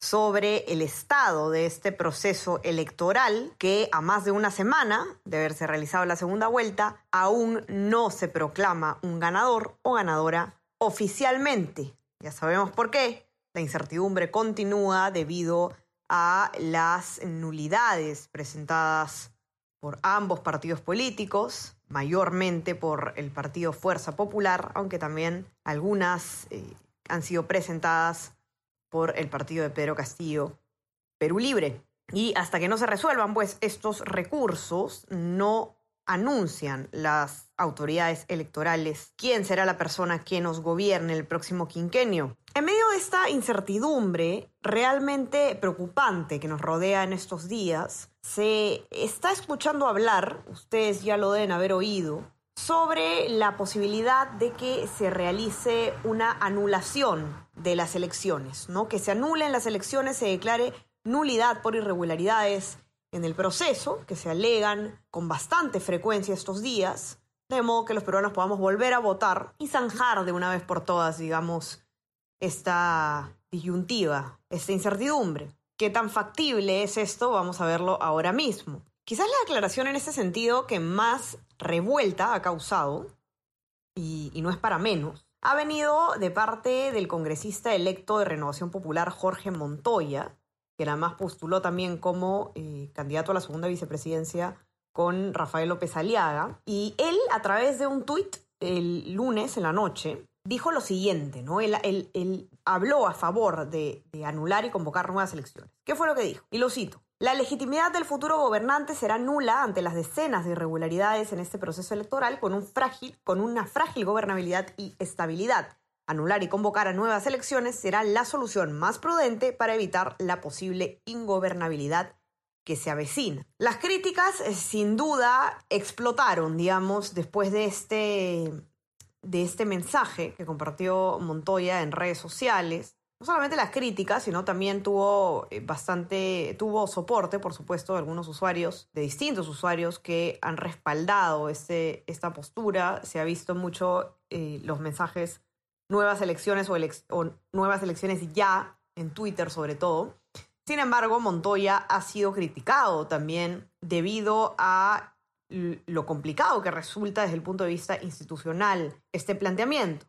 sobre el estado de este proceso electoral que a más de una semana de haberse realizado la segunda vuelta aún no se proclama un ganador o ganadora oficialmente. Ya sabemos por qué. La incertidumbre continúa debido a las nulidades presentadas por ambos partidos políticos, mayormente por el partido Fuerza Popular, aunque también algunas eh, han sido presentadas por el partido de Pedro Castillo, Perú Libre. Y hasta que no se resuelvan, pues estos recursos no anuncian las autoridades electorales quién será la persona que nos gobierne el próximo quinquenio. En medio de esta incertidumbre realmente preocupante que nos rodea en estos días, se está escuchando hablar, ustedes ya lo deben haber oído, sobre la posibilidad de que se realice una anulación de las elecciones, ¿no? Que se anulen las elecciones, se declare nulidad por irregularidades en el proceso, que se alegan con bastante frecuencia estos días, de modo que los peruanos podamos volver a votar y zanjar de una vez por todas, digamos, esta disyuntiva, esta incertidumbre. ¿Qué tan factible es esto? Vamos a verlo ahora mismo. Quizás la aclaración en ese sentido que más revuelta ha causado, y, no es para menos, ha venido de parte del congresista electo de Renovación Popular Jorge Montoya, que además postuló también como eh, candidato a la segunda vicepresidencia con Rafael López Aliaga. Y él, a través de un tuit el lunes en la noche, dijo lo siguiente, ¿no? Él, habló a favor de, de anular y convocar nuevas elecciones. ¿Qué fue lo que dijo? Y lo cito. La legitimidad del futuro gobernante será nula ante las decenas de irregularidades en este proceso electoral con, una frágil gobernabilidad y estabilidad. Anular y convocar a nuevas elecciones será la solución más prudente para evitar la posible ingobernabilidad que se avecina. Las críticas eh, sin duda explotaron, digamos, después de este, de este mensaje que compartió Montoya en redes sociales no solamente las críticas, sino también tuvo eh, bastante, tuvo soporte, por supuesto, de algunos usuarios, de distintos usuarios que han respaldado este, esta postura. Se ha visto mucho eh, los mensajes nuevas elecciones o, o nuevas elecciones ya en Twitter sobre todo. Sin embargo, Montoya ha sido criticado también debido a lo complicado que resulta desde el punto de vista institucional este planteamiento.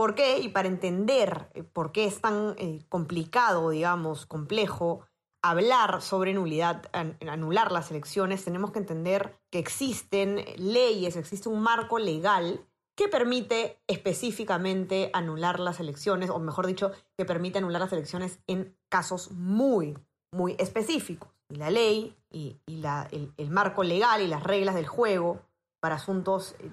¿Por qué? Y para entender eh, por qué es tan eh, complicado, digamos, complejo hablar sobre nulidad, anular las elecciones, tenemos que entender que existen leyes, existe un marco legal que permite específicamente anular las elecciones, o mejor dicho, que permite anular las elecciones en casos muy, muy específicos. Y la ley y, el marco legal y las reglas del juego para asuntos eh,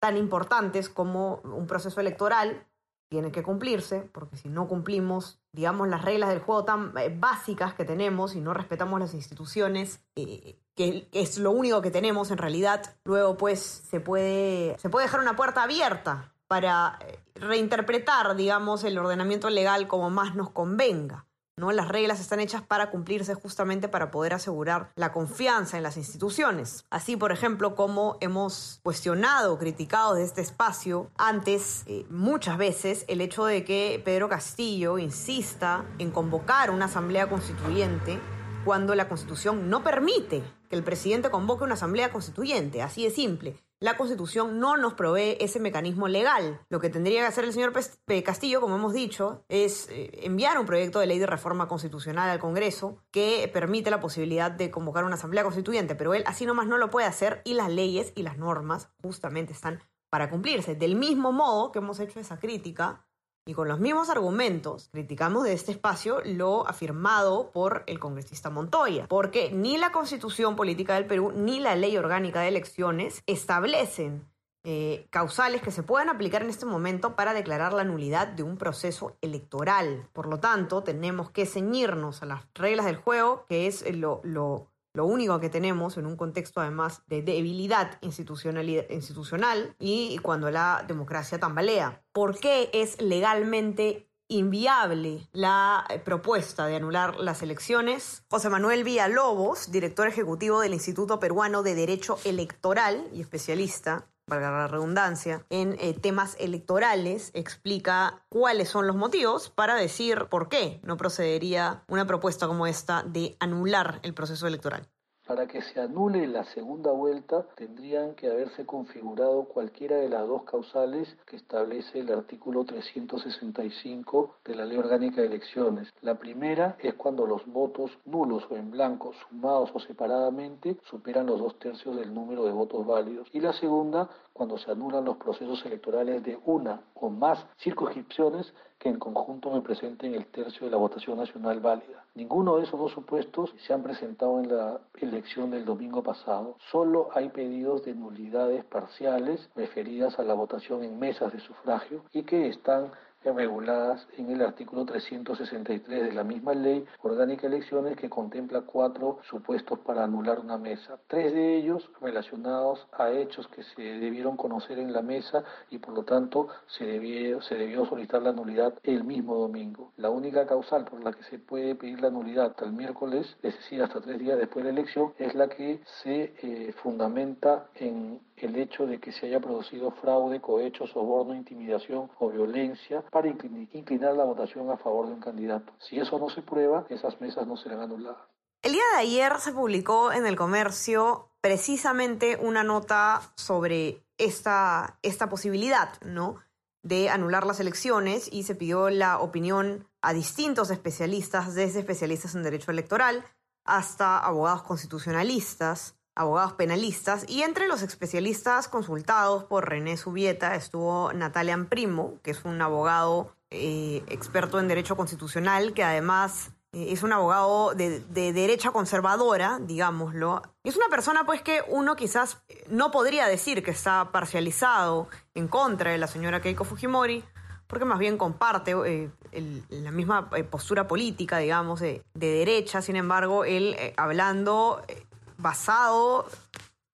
tan importantes como un proceso electoral tiene que cumplirse, porque si no cumplimos, digamos, las reglas del juego tan eh, básicas que tenemos y no respetamos las instituciones, eh, que es lo único que tenemos en realidad, luego pues se puede, se puede dejar una puerta abierta para eh, reinterpretar, digamos, el ordenamiento legal como más nos convenga. ¿No? Las reglas están hechas para cumplirse justamente para poder asegurar la confianza en las instituciones. Así, por ejemplo, como hemos cuestionado, criticado de este espacio antes eh, muchas veces el hecho de que Pedro Castillo insista en convocar una asamblea constituyente cuando la Constitución no permite que el presidente convoque una asamblea constituyente, así de simple. La Constitución no nos provee ese mecanismo legal. Lo que tendría que hacer el señor Castillo, como hemos dicho, es eh, enviar un proyecto de ley de reforma constitucional al Congreso que permite la posibilidad de convocar una asamblea constituyente, pero él así nomás no lo puede hacer y las leyes y las normas justamente están para cumplirse. Del mismo modo que hemos hecho esa crítica y con los mismos argumentos criticamos de este espacio lo afirmado por el congresista Montoya, porque ni la constitución política del Perú ni la ley orgánica de elecciones establecen eh, causales que se puedan aplicar en este momento para declarar la nulidad de un proceso electoral. Por lo tanto, tenemos que ceñirnos a las reglas del juego, que es lo, lo, lo único que tenemos en un contexto además de debilidad institucional y cuando la democracia tambalea. ¿Por qué es legalmente inviable la eh, propuesta de anular las elecciones. José Manuel Villalobos, director ejecutivo del Instituto Peruano de Derecho Electoral y especialista, valga la redundancia, en eh, temas electorales, explica cuáles son los motivos para decir por qué no procedería una propuesta como esta de anular el proceso electoral. Para que se anule la segunda vuelta, tendrían que haberse configurado cualquiera de las dos causales que establece el artículo 365 de la Ley Orgánica de Elecciones. La primera es cuando los votos nulos o en blanco, sumados o separadamente, superan los dos tercios del número de votos válidos. Y la segunda, cuando se anulan los procesos electorales de una o más circunscripciones que en conjunto representen el tercio de la votación nacional válida. Ninguno de esos dos supuestos se han presentado en la elección del domingo pasado. Solo hay pedidos de nulidades parciales referidas a la votación en mesas de sufragio y que están reguladas en el artículo 363 de la misma ley orgánica elecciones que contempla cuatro supuestos para anular una mesa. Tres de ellos relacionados a hechos que se debieron conocer en la mesa y por lo tanto se debió, se debió solicitar la nulidad el mismo domingo. La única causal por la que se puede pedir la nulidad hasta el miércoles, es decir, hasta tres días después de la elección, es la que se eh, fundamenta en el hecho de que se haya producido fraude, cohecho, soborno, intimidación o violencia para inclinar la votación a favor de un candidato. Si eso no se prueba, esas mesas no serán anuladas. El día de ayer se publicó en el comercio precisamente una nota sobre esta, esta posibilidad, ¿no? de anular las elecciones y se pidió la opinión a distintos especialistas, desde especialistas en derecho electoral hasta abogados constitucionalistas, abogados penalistas, y entre los especialistas consultados por René Subieta estuvo Natalia Primo, que es un abogado eh, experto en derecho constitucional, que además eh, es un abogado de, de, derecha conservadora, digámoslo. Es una persona pues que uno quizás no podría decir que está parcializado en contra de la señora Keiko Fujimori, porque más bien comparte eh, la misma postura política, digamos, de, de, derecha. Sin embargo, él hablando basado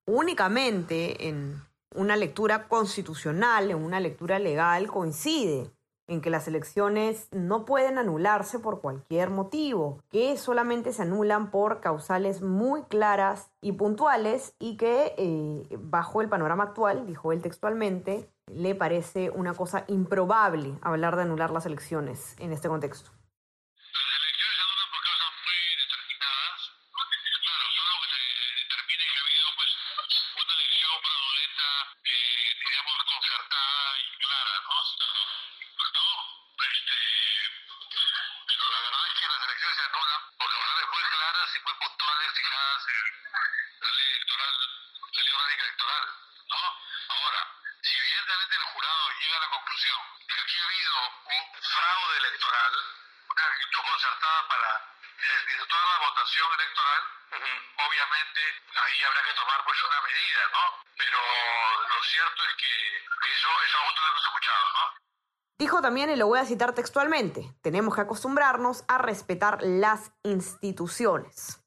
únicamente en una lectura constitucional, en una lectura legal, coincide en que las elecciones no pueden anularse por cualquier motivo, que solamente se anulan por causales muy claras y puntuales y que eh, bajo el panorama actual, dijo él textualmente, le parece una cosa improbable hablar de anular las elecciones en este contexto. Electoral, obviamente ahí habrá que tomar pues una medida, ¿no? Pero lo cierto es que, eso, eso aún no lo hemos escuchado, ¿no? Dijo también, y lo voy a citar textualmente, tenemos que acostumbrarnos a respetar las instituciones.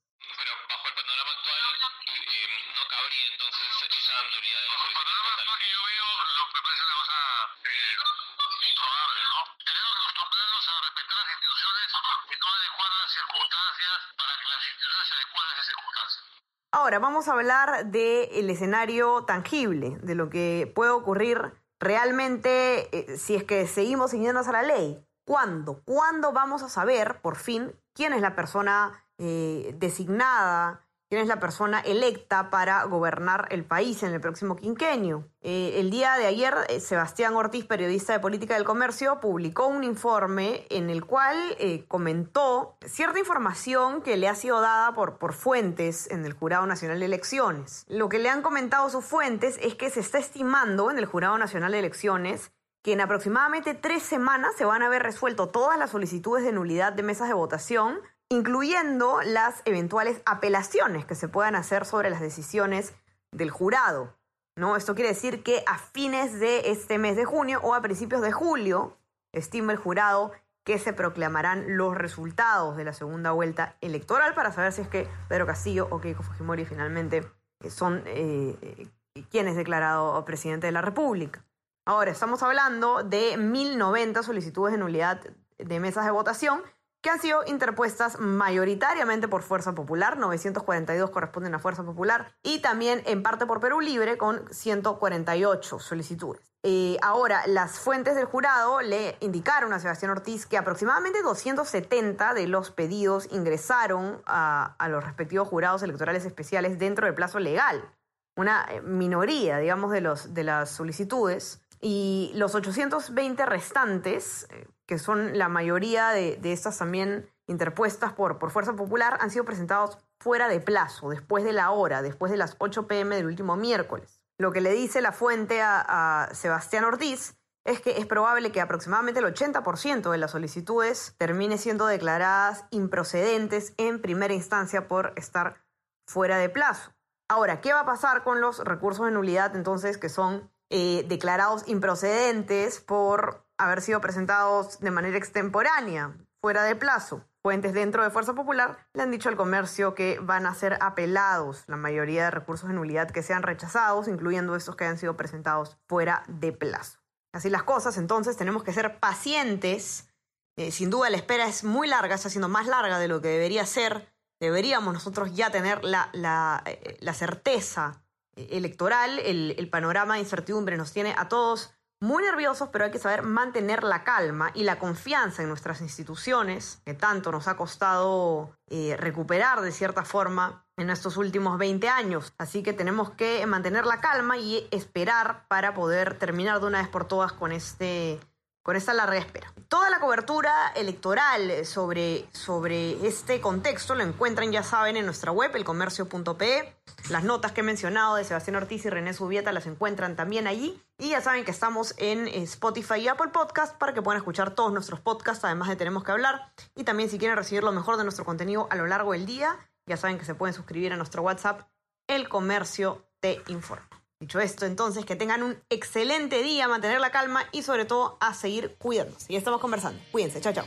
Ahora vamos a hablar del escenario tangible, de lo que puede ocurrir realmente eh, si es que seguimos siguiéndonos a la ley. ¿Cuándo? ¿Cuándo vamos a saber, por fin, quién es la persona eh, designada quién es la persona electa para gobernar el país en el próximo quinquenio. Eh, el día de ayer, eh, Sebastián Ortiz, periodista de Política del Comercio, publicó un informe en el cual eh, comentó cierta información que le ha sido dada por, por fuentes en el Jurado Nacional de Elecciones. Lo que le han comentado sus fuentes es que se está estimando en el Jurado Nacional de Elecciones que en aproximadamente tres semanas se van a haber resuelto todas las solicitudes de nulidad de mesas de votación incluyendo las eventuales apelaciones que se puedan hacer sobre las decisiones del jurado. ¿no? Esto quiere decir que a fines de este mes de junio o a principios de julio, estima el jurado que se proclamarán los resultados de la segunda vuelta electoral para saber si es que Pedro Castillo o Keiko Fujimori finalmente eh, son eh, quienes declarado presidente de la República. Ahora, estamos hablando de 1.090 solicitudes de nulidad de mesas de votación que han sido interpuestas mayoritariamente por Fuerza Popular, 942 corresponden a Fuerza Popular, y también en parte por Perú Libre con 148 solicitudes. Eh, ahora, las fuentes del jurado le indicaron a Sebastián Ortiz que aproximadamente 270 de los pedidos ingresaron a, los respectivos jurados electorales especiales dentro del plazo legal. Una eh, minoría, digamos, de, los, de las solicitudes. Y los 820 restantes, eh, que son la mayoría de, estas también interpuestas por, por Fuerza Popular, han sido presentados fuera de plazo, después de la hora, después de las 8 pm del último miércoles. Lo que le dice la fuente a, Sebastián Ortiz es que es probable que aproximadamente el 80% de las solicitudes termine siendo declaradas improcedentes en primera instancia por estar fuera de plazo. Ahora, ¿qué va a pasar con los recursos de nulidad entonces que son eh, declarados improcedentes por haber sido presentados de manera extemporánea, fuera de plazo. Fuentes dentro de Fuerza Popular le han dicho al comercio que van a ser apelados la mayoría de recursos de nulidad que sean rechazados, incluyendo estos que han sido presentados fuera de plazo. Así las cosas, entonces tenemos que ser pacientes. Eh, sin duda la espera es muy larga, está siendo más larga de lo que debería ser. Deberíamos nosotros ya tener la, la, eh, certeza electoral, el, el panorama de incertidumbre nos tiene a todos muy nerviosos, pero hay que saber mantener la calma y la confianza en nuestras instituciones, que tanto nos ha costado eh, recuperar de cierta forma en estos últimos 20 años. Así que tenemos que mantener la calma y esperar para poder terminar de una vez por todas con este con esta larga espera. Toda la cobertura electoral sobre, sobre este contexto lo encuentran, ya saben, en nuestra web, elcomercio.pe. Las notas que he mencionado de Sebastián Ortiz y René Subieta las encuentran también allí. Y ya saben que estamos en Spotify y Apple Podcast para que puedan escuchar todos nuestros podcasts, además de Tenemos que hablar. Y también si quieren recibir lo mejor de nuestro contenido a lo largo del día, ya saben que se pueden suscribir a nuestro WhatsApp, El Comercio te informa. Dicho esto, entonces, que tengan un excelente día, mantener la calma y sobre todo a seguir cuidándose. Ya estamos conversando. Cuídense. Chao, chao.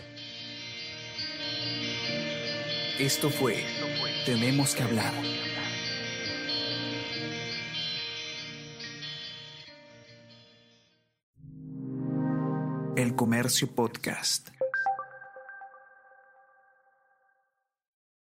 Esto fue Tenemos que hablar. El Comercio Podcast.